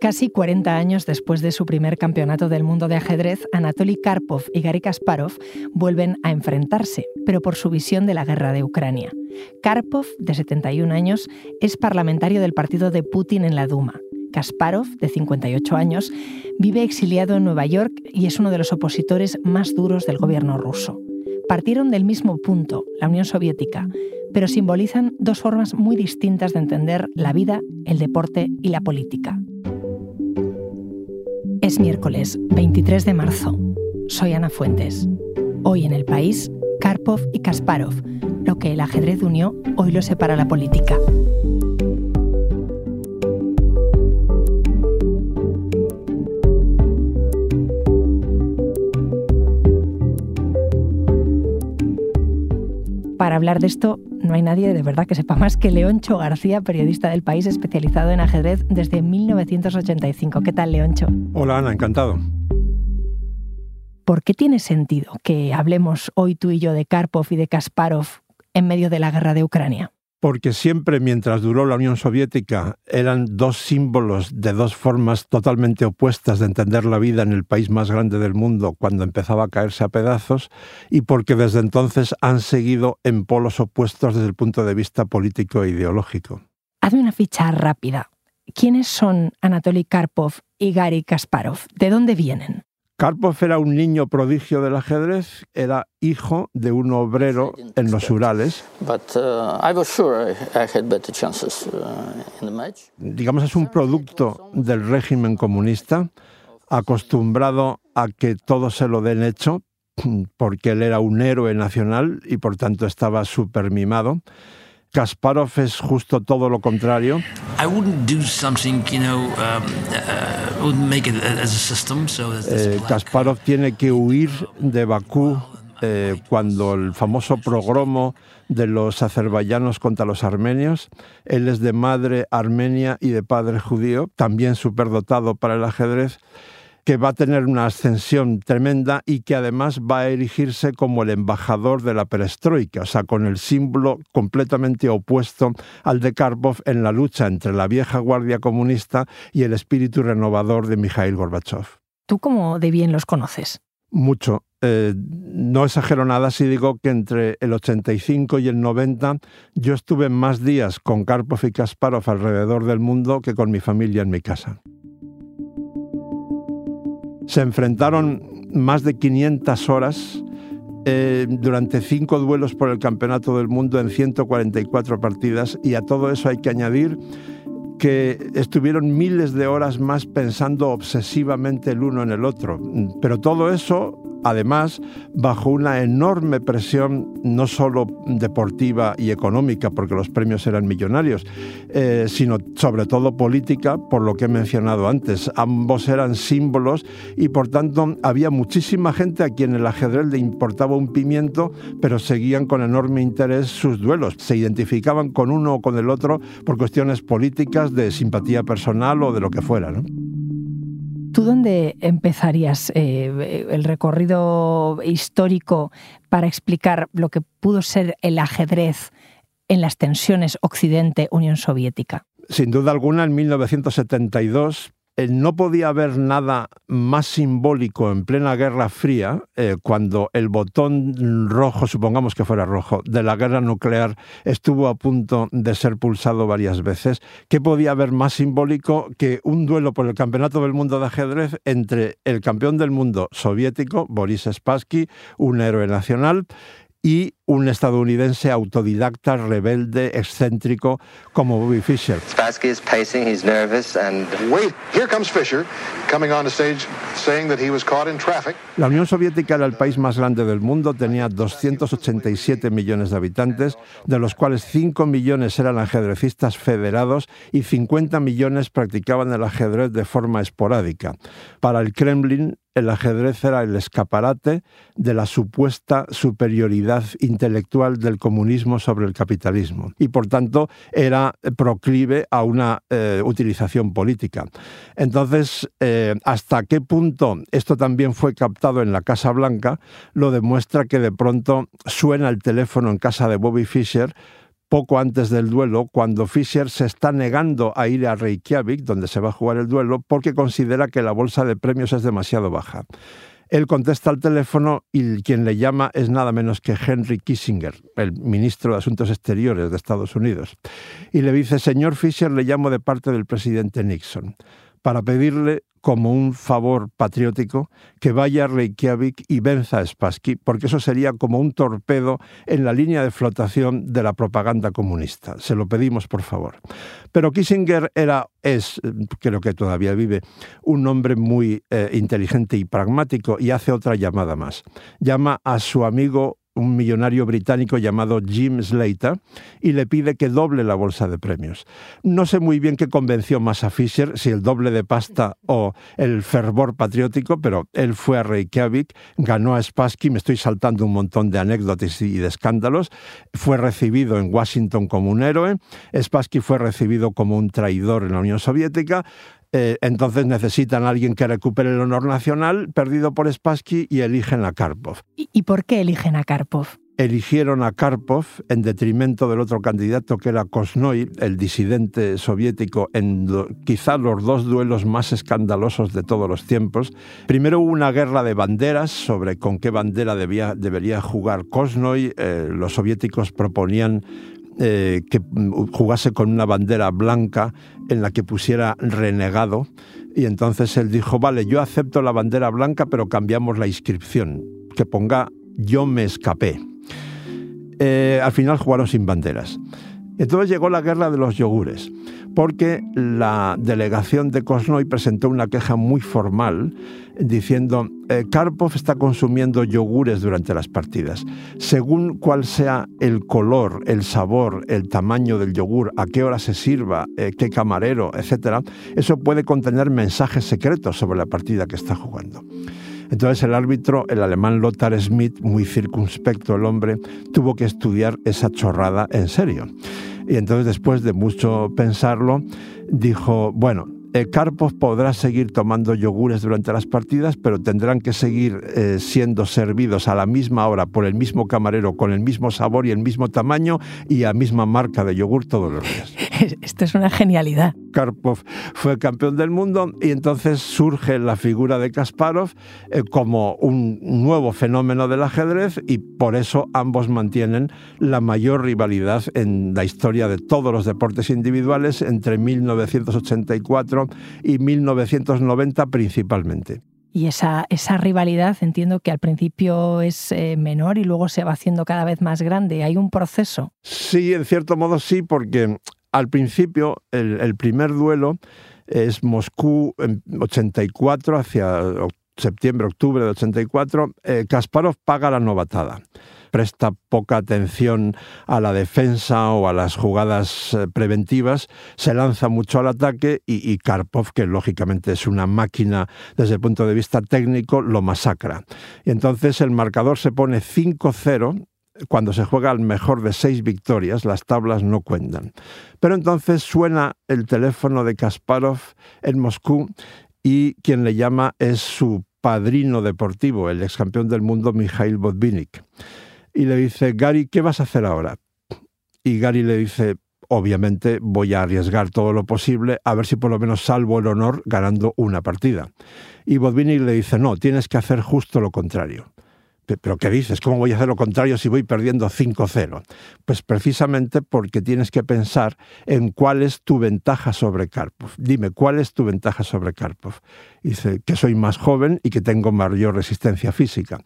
Casi 40 años después de su primer campeonato del mundo de ajedrez, Anatoly Karpov y Gary Kasparov vuelven a enfrentarse, pero por su visión de la guerra de Ucrania. Karpov, de 71 años, es parlamentario del partido de Putin en la Duma. Kasparov, de 58 años, vive exiliado en Nueva York y es uno de los opositores más duros del gobierno ruso. Partieron del mismo punto, la Unión Soviética, pero simbolizan dos formas muy distintas de entender la vida, el deporte y la política. Es miércoles 23 de marzo. Soy Ana Fuentes. Hoy en el país, Karpov y Kasparov. Lo que el ajedrez unió, hoy lo separa la política. Para hablar de esto, no hay nadie de verdad que sepa más que Leoncho García, periodista del país especializado en ajedrez desde 1985. ¿Qué tal, Leoncho? Hola, Ana, encantado. ¿Por qué tiene sentido que hablemos hoy tú y yo de Karpov y de Kasparov en medio de la guerra de Ucrania? Porque siempre mientras duró la Unión Soviética eran dos símbolos de dos formas totalmente opuestas de entender la vida en el país más grande del mundo cuando empezaba a caerse a pedazos y porque desde entonces han seguido en polos opuestos desde el punto de vista político e ideológico. Hazme una ficha rápida. ¿Quiénes son Anatoly Karpov y Gary Kasparov? ¿De dónde vienen? Karpov era un niño prodigio del ajedrez, era hijo de un obrero en los Urales. Digamos, es un producto del régimen comunista, acostumbrado a que todo se lo den hecho, porque él era un héroe nacional y por tanto estaba súper mimado. Kasparov es justo todo lo contrario. Kasparov tiene que huir de Bakú eh, cuando el famoso progromo de los azerbaiyanos contra los armenios. Él es de madre armenia y de padre judío, también superdotado para el ajedrez que va a tener una ascensión tremenda y que además va a erigirse como el embajador de la perestroika, o sea, con el símbolo completamente opuesto al de Karpov en la lucha entre la vieja guardia comunista y el espíritu renovador de Mikhail Gorbachev. ¿Tú cómo de bien los conoces? Mucho. Eh, no exagero nada si digo que entre el 85 y el 90 yo estuve más días con Karpov y Kasparov alrededor del mundo que con mi familia en mi casa. Se enfrentaron más de 500 horas eh, durante cinco duelos por el Campeonato del Mundo en 144 partidas y a todo eso hay que añadir que estuvieron miles de horas más pensando obsesivamente el uno en el otro. Pero todo eso además bajo una enorme presión no solo deportiva y económica, porque los premios eran millonarios, eh, sino sobre todo política, por lo que he mencionado antes. Ambos eran símbolos y por tanto había muchísima gente a quien el ajedrez le importaba un pimiento, pero seguían con enorme interés sus duelos. Se identificaban con uno o con el otro por cuestiones políticas, de simpatía personal o de lo que fuera. ¿no? ¿Tú dónde empezarías eh, el recorrido histórico para explicar lo que pudo ser el ajedrez en las tensiones Occidente-Unión Soviética? Sin duda alguna, en 1972 eh, no podía haber nada más simbólico en plena Guerra Fría, eh, cuando el botón rojo, supongamos que fuera rojo, de la guerra nuclear estuvo a punto de ser pulsado varias veces. ¿Qué podía haber más simbólico que un duelo por el Campeonato del Mundo de ajedrez entre el campeón del mundo soviético, Boris Spassky, un héroe nacional, y un estadounidense autodidacta, rebelde, excéntrico como Bobby Fischer. Spassky is pacing, he's nervous and wait, here comes Fischer coming on the stage saying that he was caught in traffic. La Unión Soviética era el país más grande del mundo, tenía 287 millones de habitantes, de los cuales 5 millones eran ajedrecistas federados y 50 millones practicaban el ajedrez de forma esporádica. Para el Kremlin, el ajedrez era el escaparate de la supuesta superioridad intelectual del comunismo sobre el capitalismo y por tanto era proclive a una eh, utilización política. Entonces, eh, hasta qué punto esto también fue captado en la Casa Blanca lo demuestra que de pronto suena el teléfono en casa de Bobby Fischer poco antes del duelo, cuando Fischer se está negando a ir a Reykjavik, donde se va a jugar el duelo, porque considera que la bolsa de premios es demasiado baja. Él contesta al teléfono y quien le llama es nada menos que Henry Kissinger, el ministro de Asuntos Exteriores de Estados Unidos. Y le dice, señor Fischer, le llamo de parte del presidente Nixon para pedirle como un favor patriótico que vaya a Reykjavik y venza a Spassky, porque eso sería como un torpedo en la línea de flotación de la propaganda comunista. Se lo pedimos, por favor. Pero Kissinger era, es, creo que todavía vive, un hombre muy eh, inteligente y pragmático y hace otra llamada más. Llama a su amigo un millonario británico llamado Jim Slater y le pide que doble la bolsa de premios. No sé muy bien qué convenció más a Fisher, si el doble de pasta o el fervor patriótico, pero él fue a Reykjavik, ganó a Spassky, me estoy saltando un montón de anécdotas y de escándalos, fue recibido en Washington como un héroe, Spassky fue recibido como un traidor en la Unión Soviética, eh, entonces necesitan a alguien que recupere el honor nacional perdido por Spassky y eligen a Karpov. ¿Y, por qué eligen a Karpov? Eligieron a Karpov en detrimento del otro candidato que era Kosnoy, el disidente soviético, en quizá los dos duelos más escandalosos de todos los tiempos. Primero hubo una guerra de banderas sobre con qué bandera debía, debería jugar Kosnoy. Eh, los soviéticos proponían eh, que jugase con una bandera blanca en la que pusiera renegado. Y entonces él dijo, vale, yo acepto la bandera blanca, pero cambiamos la inscripción, que ponga yo me escapé. Eh, al final jugaron sin banderas. Entonces llegó la guerra de los yogures, porque la delegación de Kosnoy presentó una queja muy formal diciendo, eh, Karpov está consumiendo yogures durante las partidas. Según cuál sea el color, el sabor, el tamaño del yogur, a qué hora se sirva, eh, qué camarero, etc., eso puede contener mensajes secretos sobre la partida que está jugando. Entonces el árbitro, el alemán Lothar Schmidt, muy circunspecto el hombre, tuvo que estudiar esa chorrada en serio. Y entonces después de mucho pensarlo, dijo, bueno, Karpov podrá seguir tomando yogures durante las partidas, pero tendrán que seguir eh, siendo servidos a la misma hora por el mismo camarero, con el mismo sabor y el mismo tamaño y a misma marca de yogur todos los días. Esto es una genialidad. Karpov fue campeón del mundo y entonces surge la figura de Kasparov eh, como un nuevo fenómeno del ajedrez y por eso ambos mantienen la mayor rivalidad en la historia de todos los deportes individuales entre 1984 y 1990 principalmente. Y esa, esa rivalidad entiendo que al principio es eh, menor y luego se va haciendo cada vez más grande. ¿Hay un proceso? Sí, en cierto modo sí, porque al principio el, primer duelo es Moscú en 84 hacia septiembre, octubre de 84. Eh, Kasparov paga la novatada presta poca atención a la defensa o a las jugadas eh, preventivas, se lanza mucho al ataque y, Karpov, que lógicamente es una máquina desde el punto de vista técnico, lo masacra. Y entonces el marcador se pone 5-0 cuando se juega al mejor de seis victorias, las tablas no cuentan. Pero entonces suena el teléfono de Kasparov en Moscú y quien le llama es su padrino deportivo, el ex campeón del mundo Mikhail Botvinnik y le dice, Gary, ¿qué vas a hacer ahora? Y Gary le dice, obviamente voy a arriesgar todo lo posible a ver si por lo menos salvo el honor ganando una partida. Y Bodvinic le dice, no, tienes que hacer justo lo contrario. ¿Pero qué dices? ¿Cómo voy a hacer lo contrario si voy perdiendo 5-0? Pues precisamente porque tienes que pensar en cuál es tu ventaja sobre Karpov. Dime, ¿cuál es tu ventaja sobre Karpov? Dice que soy más joven y que tengo mayor resistencia física.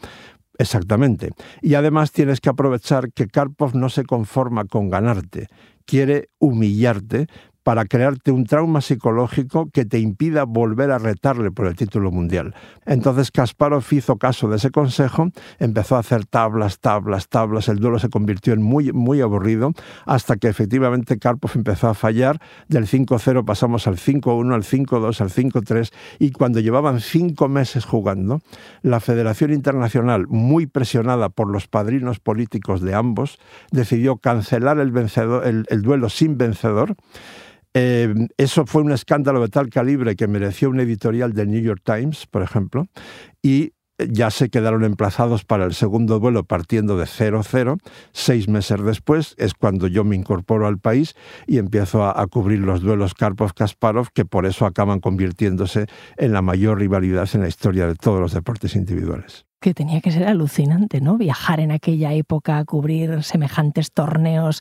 Exactamente. Y además tienes que aprovechar que Karpov no se conforma con ganarte, quiere humillarte, para crearte un trauma psicológico que te impida volver a retarle por el título mundial. Entonces Kasparov hizo caso de ese consejo, empezó a hacer tablas, tablas, tablas, el duelo se convirtió en muy, muy aburrido, hasta que efectivamente Karpov empezó a fallar, del 5-0 pasamos al 5-1, al 5-2, al 5-3, y cuando llevaban cinco meses jugando, la Federación Internacional, muy presionada por los padrinos políticos de ambos, decidió cancelar el, duelo sin vencedor, eh, eso fue un escándalo de tal calibre que mereció un editorial del New York Times, por ejemplo, y ya se quedaron emplazados para el segundo vuelo partiendo de 0-0. Seis meses después es cuando yo me incorporo al país y empiezo a, cubrir los duelos Karpov-Kasparov, que por eso acaban convirtiéndose en la mayor rivalidad en la historia de todos los deportes individuales que tenía que ser alucinante, ¿no? Viajar en aquella época, a cubrir semejantes torneos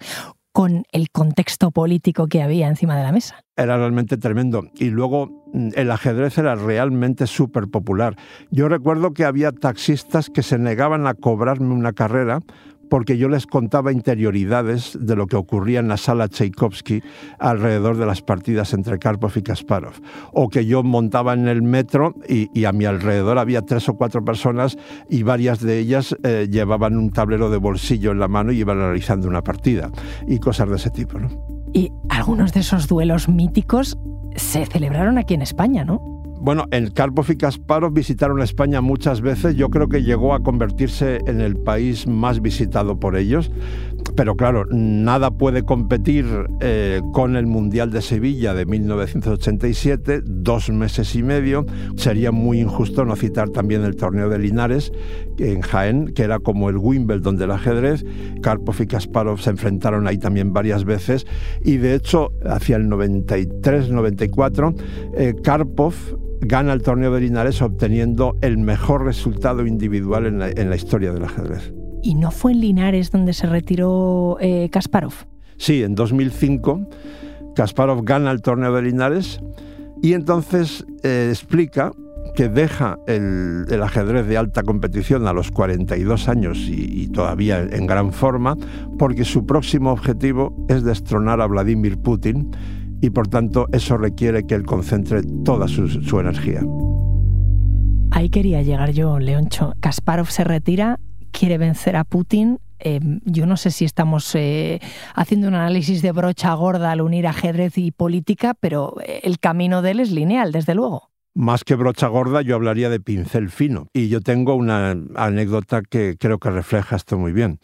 con el contexto político que había encima de la mesa. Era realmente tremendo. Y luego mm, el ajedrez era realmente súper popular. Yo recuerdo que había taxistas que se negaban a cobrarme una carrera porque yo les contaba interioridades de lo que ocurría en la sala Tchaikovsky alrededor de las partidas entre Karpov y Kasparov. O que yo montaba en el metro y, a mi alrededor había tres o cuatro personas y varias de ellas eh, llevaban un tablero de bolsillo en la mano y iban analizando una partida y cosas de ese tipo. ¿no? Y algunos de esos duelos míticos se celebraron aquí en España, ¿no? Bueno, el Karpov y Kasparov visitaron España muchas veces. Yo creo que llegó a convertirse en el país más visitado por ellos. Pero claro, nada puede competir eh, con el Mundial de Sevilla de 1987, dos meses y medio. Sería muy injusto no citar también el torneo de Linares en Jaén, que era como el Wimbledon del ajedrez. Karpov y Kasparov se enfrentaron ahí también varias veces y de hecho hacia el 93-94 eh, Karpov gana el torneo de Linares obteniendo el mejor resultado individual en la, historia del ajedrez. ¿Y no fue en Linares donde se retiró eh, Kasparov? Sí, en 2005 Kasparov gana el torneo de Linares y entonces eh, explica que deja el, ajedrez de alta competición a los 42 años y, todavía en gran forma, porque su próximo objetivo es destronar a Vladimir Putin y por tanto eso requiere que él concentre toda su, energía. Ahí quería llegar yo, Leoncho. Kasparov se retira, quiere vencer a Putin. Em, yo no sé si estamos eh, haciendo un análisis de brocha gorda al unir ajedrez y política, pero eh, el camino de él es lineal, desde luego. Más que brocha gorda, yo hablaría de pincel fino. Y yo tengo una anécdota que creo que refleja esto muy bien.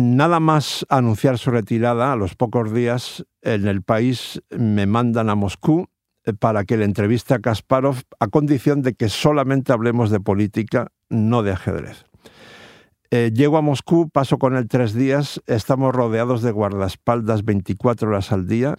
Nada más anunciar su retirada, a los pocos días en el país me mandan a Moscú eh, para que le entreviste a Kasparov a condición de que solamente hablemos de política, no de ajedrez. Eh, llego a Moscú, paso con él tres días, estamos rodeados de guardaespaldas 24 horas al día,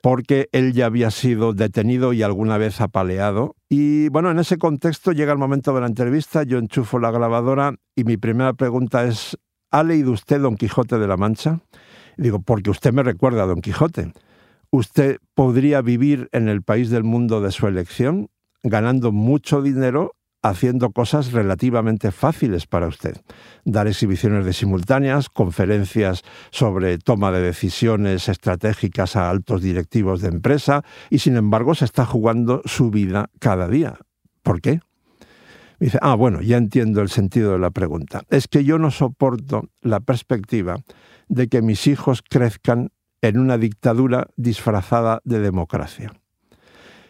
porque él ya había sido detenido y alguna vez apaleado. Y bueno, en ese contexto llega el momento de la entrevista, yo enchufo la grabadora y mi primera pregunta es, ¿ha leído usted Don Quijote de la Mancha? digo, porque usted me recuerda a Don Quijote. Usted podría vivir en el país del mundo de su elección, ganando mucho dinero, haciendo cosas relativamente fáciles para usted. Dar exhibiciones de simultáneas, conferencias sobre toma de decisiones estratégicas a altos directivos de empresa, y sin embargo se está jugando su vida cada día. ¿Por qué? Dice, ah, bueno, ya entiendo el sentido de la pregunta. Es que yo no soporto la perspectiva de que mis hijos crezcan en una dictadura disfrazada de democracia.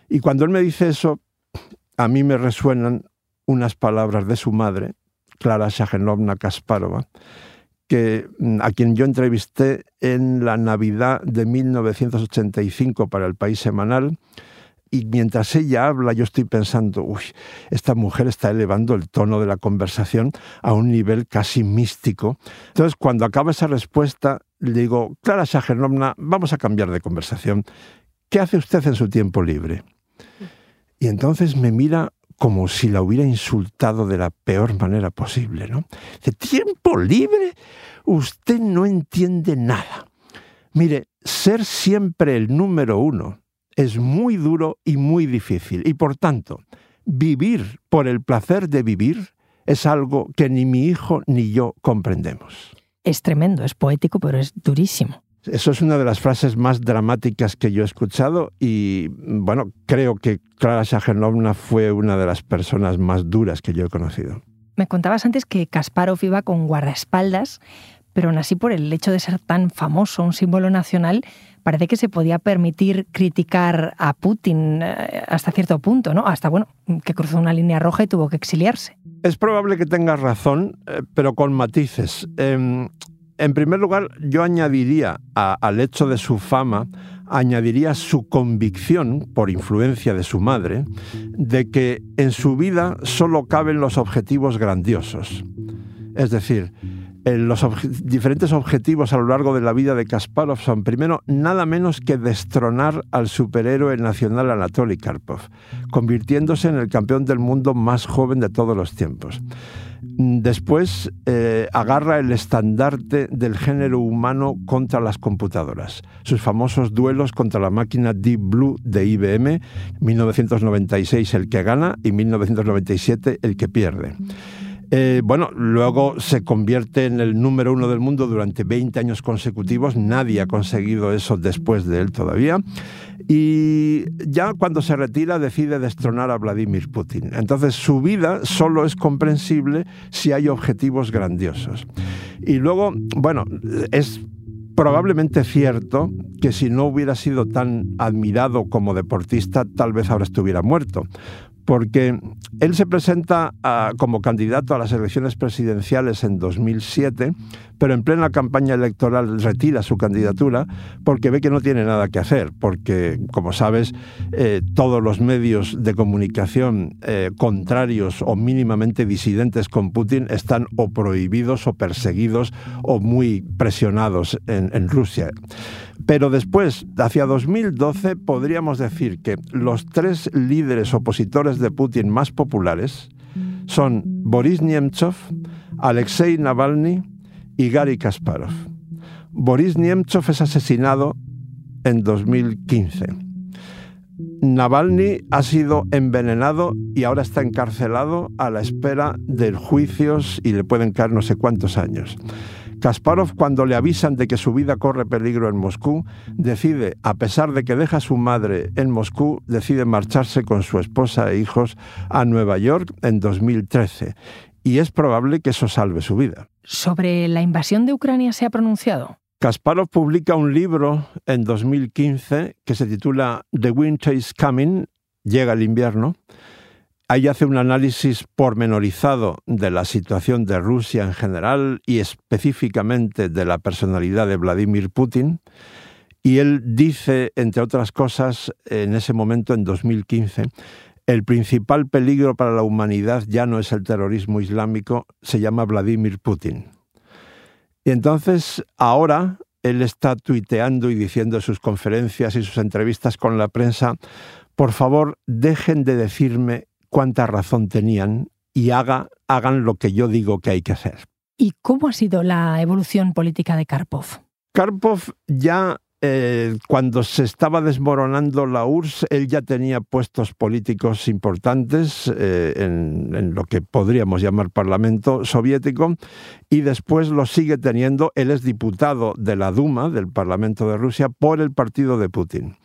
Y cuando él me dice eso, a mí me resuenan unas palabras de su madre, Clara Shagenovna Kasparova, que, mm, a quien yo entrevisté en la Navidad de 1985 para el País Semanal, y mientras ella habla, yo estoy pensando, uy, esta mujer está elevando el tono de la conversación a un nivel casi místico. Entonces, cuando acaba esa respuesta, le digo, Clara Shagernovna, vamos a cambiar de conversación. ¿Qué hace usted en su tiempo libre? Y entonces me mira como si la hubiera insultado de la peor manera posible, ¿no? ¿De tiempo libre? Usted no entiende nada. Mire, ser siempre el número uno es muy duro y muy difícil. Y por tanto, vivir por el placer de vivir es algo que ni mi hijo ni yo comprendemos. Es tremendo, es poético, pero es durísimo. Eso es una de las frases más dramáticas que yo he escuchado y bueno, creo que Clara Shagenovna fue una de las personas más duras que yo he conocido. Me contabas antes que Kasparov iba con guardaespaldas, pero aún así por el hecho de ser tan famoso, un símbolo nacional, parece que se podía permitir criticar a Putin eh, hasta cierto punto, ¿no? Hasta, bueno, que cruzó una línea roja y tuvo que exiliarse. Es probable que tengas razón, eh, pero con matices. Em, en primer lugar, yo añadiría al hecho de su fama añadiría su convicción, por influencia de su madre, de que en su vida solo caben los objetivos grandiosos. Es decir, los diferentes objetivos a lo largo de la vida de Kasparov son, primero, nada menos que destronar al superhéroe nacional Anatoly Karpov, convirtiéndose en el campeón del mundo más joven de todos los tiempos. Después eh, agarra el estandarte del género humano contra las computadoras. Sus famosos duelos contra la máquina Deep Blue de IBM, 1996 el que gana y 1997 el que pierde. Eh, bueno, luego se convierte en el número uno del mundo durante 20 años consecutivos. Nadie ha conseguido eso después de él todavía. Y ya cuando se retira decide destronar a Vladimir Putin. Entonces su vida solo es comprensible si hay objetivos grandiosos. Y luego, bueno, es probablemente cierto que si no hubiera sido tan admirado como deportista, tal vez ahora estuviera muerto, porque él se presenta ah, como candidato a las elecciones presidenciales en 2007, pero en plena campaña electoral retira su candidatura porque ve que no tiene nada que hacer, porque, como sabes, eh, todos los medios de comunicación eh, contrarios o mínimamente disidentes con Putin están o prohibidos o perseguidos o muy presionados en Rusia. Pero después, hacia 2012, podríamos decir que los tres líderes opositores de Putin más populares son Boris Nemtsov, Alexei Navalny y Gary Kasparov. Boris Nemtsov es asesinado en 2015. Navalny ha sido envenenado y ahora está encarcelado a la espera de juicios y le pueden caer no sé cuántos años. Kasparov, cuando le avisan de que su vida corre peligro en Moscú, decide, a pesar de que deja a su madre en Moscú, decide marcharse con su esposa e hijos a Nueva York en 2013. Y es probable que eso salve su vida. ¿Sobre la invasión de Ucrania se ha pronunciado? Kasparov publica un libro en 2015 que se titula The Winter is Coming, llega el invierno, Ahí hace un análisis pormenorizado de la situación de Rusia en general y específicamente de la personalidad de Vladimir Putin. Y él dice, entre otras cosas, en ese momento, en 2015, el principal peligro para la humanidad ya no es el terrorismo islámico, se llama Vladimir Putin. Y entonces, ahora, él está tuiteando y diciendo en sus conferencias y sus entrevistas con la prensa, por favor, dejen de decirme cuánta razón tenían y haga, hagan lo que yo digo que hay que hacer. ¿Y cómo ha sido la evolución política de Karpov? Karpov ya eh, cuando se estaba desmoronando la URSS, él ya tenía puestos políticos importantes eh, en, en, lo que podríamos llamar Parlamento soviético y después lo sigue teniendo. Él es diputado de la Duma, del Parlamento de Rusia, por el partido de Putin.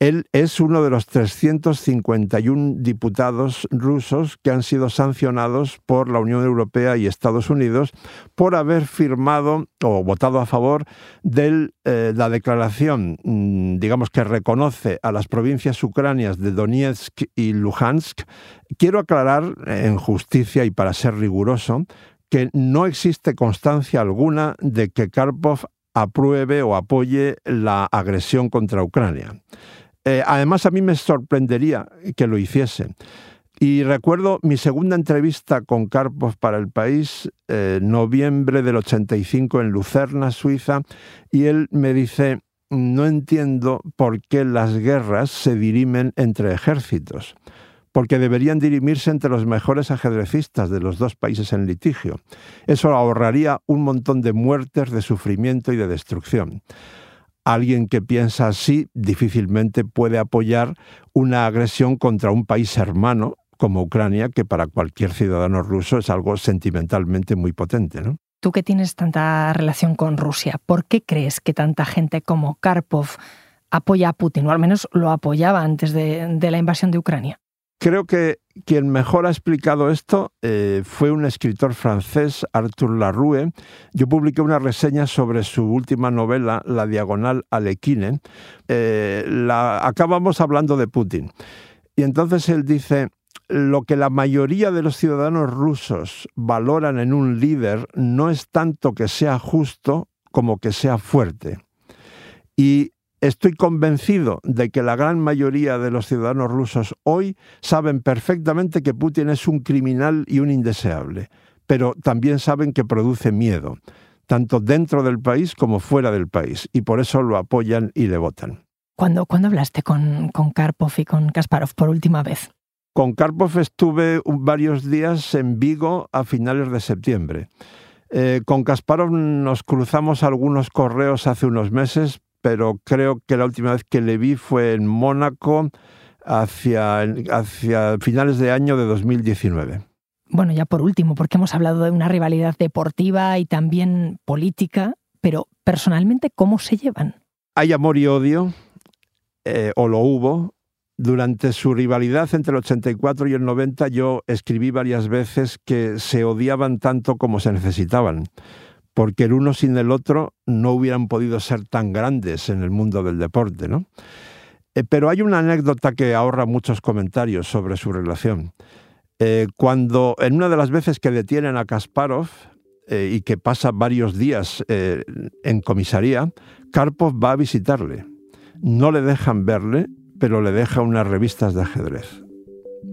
Él es uno de los 351 diputados rusos que han sido sancionados por la Unión Europea y Estados Unidos por haber firmado o votado a favor de eh, la declaración, mm, digamos, que reconoce a las provincias ucranias de Donetsk y Luhansk. Quiero aclarar, en justicia y para ser riguroso, que no existe constancia alguna de que Karpov apruebe o apoye la agresión contra Ucrania. Eh, además, a mí me sorprendería que lo hiciese. Y recuerdo mi segunda entrevista con Karpov para el país, eh, noviembre del 85 en Lucerna, Suiza, y él me dice, no entiendo por qué las guerras se dirimen entre ejércitos, porque deberían dirimirse entre los mejores ajedrecistas de los dos países en litigio. Eso ahorraría un montón de muertes, de sufrimiento y de destrucción alguien que piensa así difícilmente puede apoyar una agresión contra un país hermano como Ucrania, que para cualquier ciudadano ruso es algo sentimentalmente muy potente. ¿no? Tú que tienes tanta relación con Rusia, ¿por qué crees que tanta gente como Karpov apoya a Putin, o al menos lo apoyaba antes de, de la invasión de Ucrania? Creo que quien mejor ha explicado esto eh, fue un escritor francés, Arthur Larue. Yo publiqué una reseña sobre su última novela, La Diagonal Alequine. Eh, la, acabamos hablando de Putin. Y entonces él dice, lo que la mayoría de los ciudadanos rusos valoran en un líder no es tanto que sea justo como que sea fuerte. Y Estoy convencido de que la gran mayoría de los ciudadanos rusos hoy saben perfectamente que Putin es un criminal y un indeseable, pero también saben que produce miedo, tanto dentro del país como fuera del país, y por eso lo apoyan y le votan. ¿Cuándo, hablaste con, con Karpov y con Kasparov por última vez? Con Karpov estuve varios días en Vigo a finales de septiembre. Eh, con Kasparov nos cruzamos algunos correos hace unos meses, pero creo que la última vez que le vi fue en Mónaco hacia, hacia finales de año de 2019. Bueno, ya por último, porque hemos hablado de una rivalidad deportiva y también política, pero personalmente, ¿cómo se llevan? Hay amor y odio, eh, o lo hubo. Durante su rivalidad entre el 84 y el 90 yo escribí varias veces que se odiaban tanto como se necesitaban porque el uno sin el otro no hubieran podido ser tan grandes en el mundo del deporte, ¿no? Eh, pero hay una anécdota que ahorra muchos comentarios sobre su relación. Eh, cuando en una de las veces que detienen a Kasparov eh, y que pasa varios días en comisaría, Karpov va a visitarle. No le dejan verle, pero le deja unas revistas de ajedrez.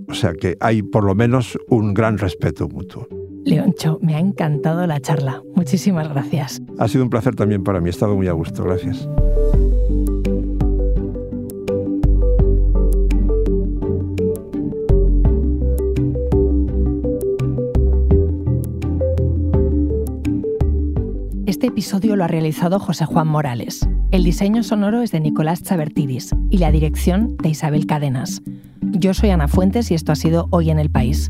O sea que hay por lo menos un gran respeto mutuo. Leoncho, me ha encantado la charla. Muchísimas gracias. Ha sido un placer también para mí. He estado muy a gusto. Gracias. Este episodio lo ha realizado José Juan Morales. El diseño sonoro es de Nicolás Chabertidis y la dirección de Isabel Cadenas. Yo soy Ana Fuentes y esto ha sido Hoy en el País.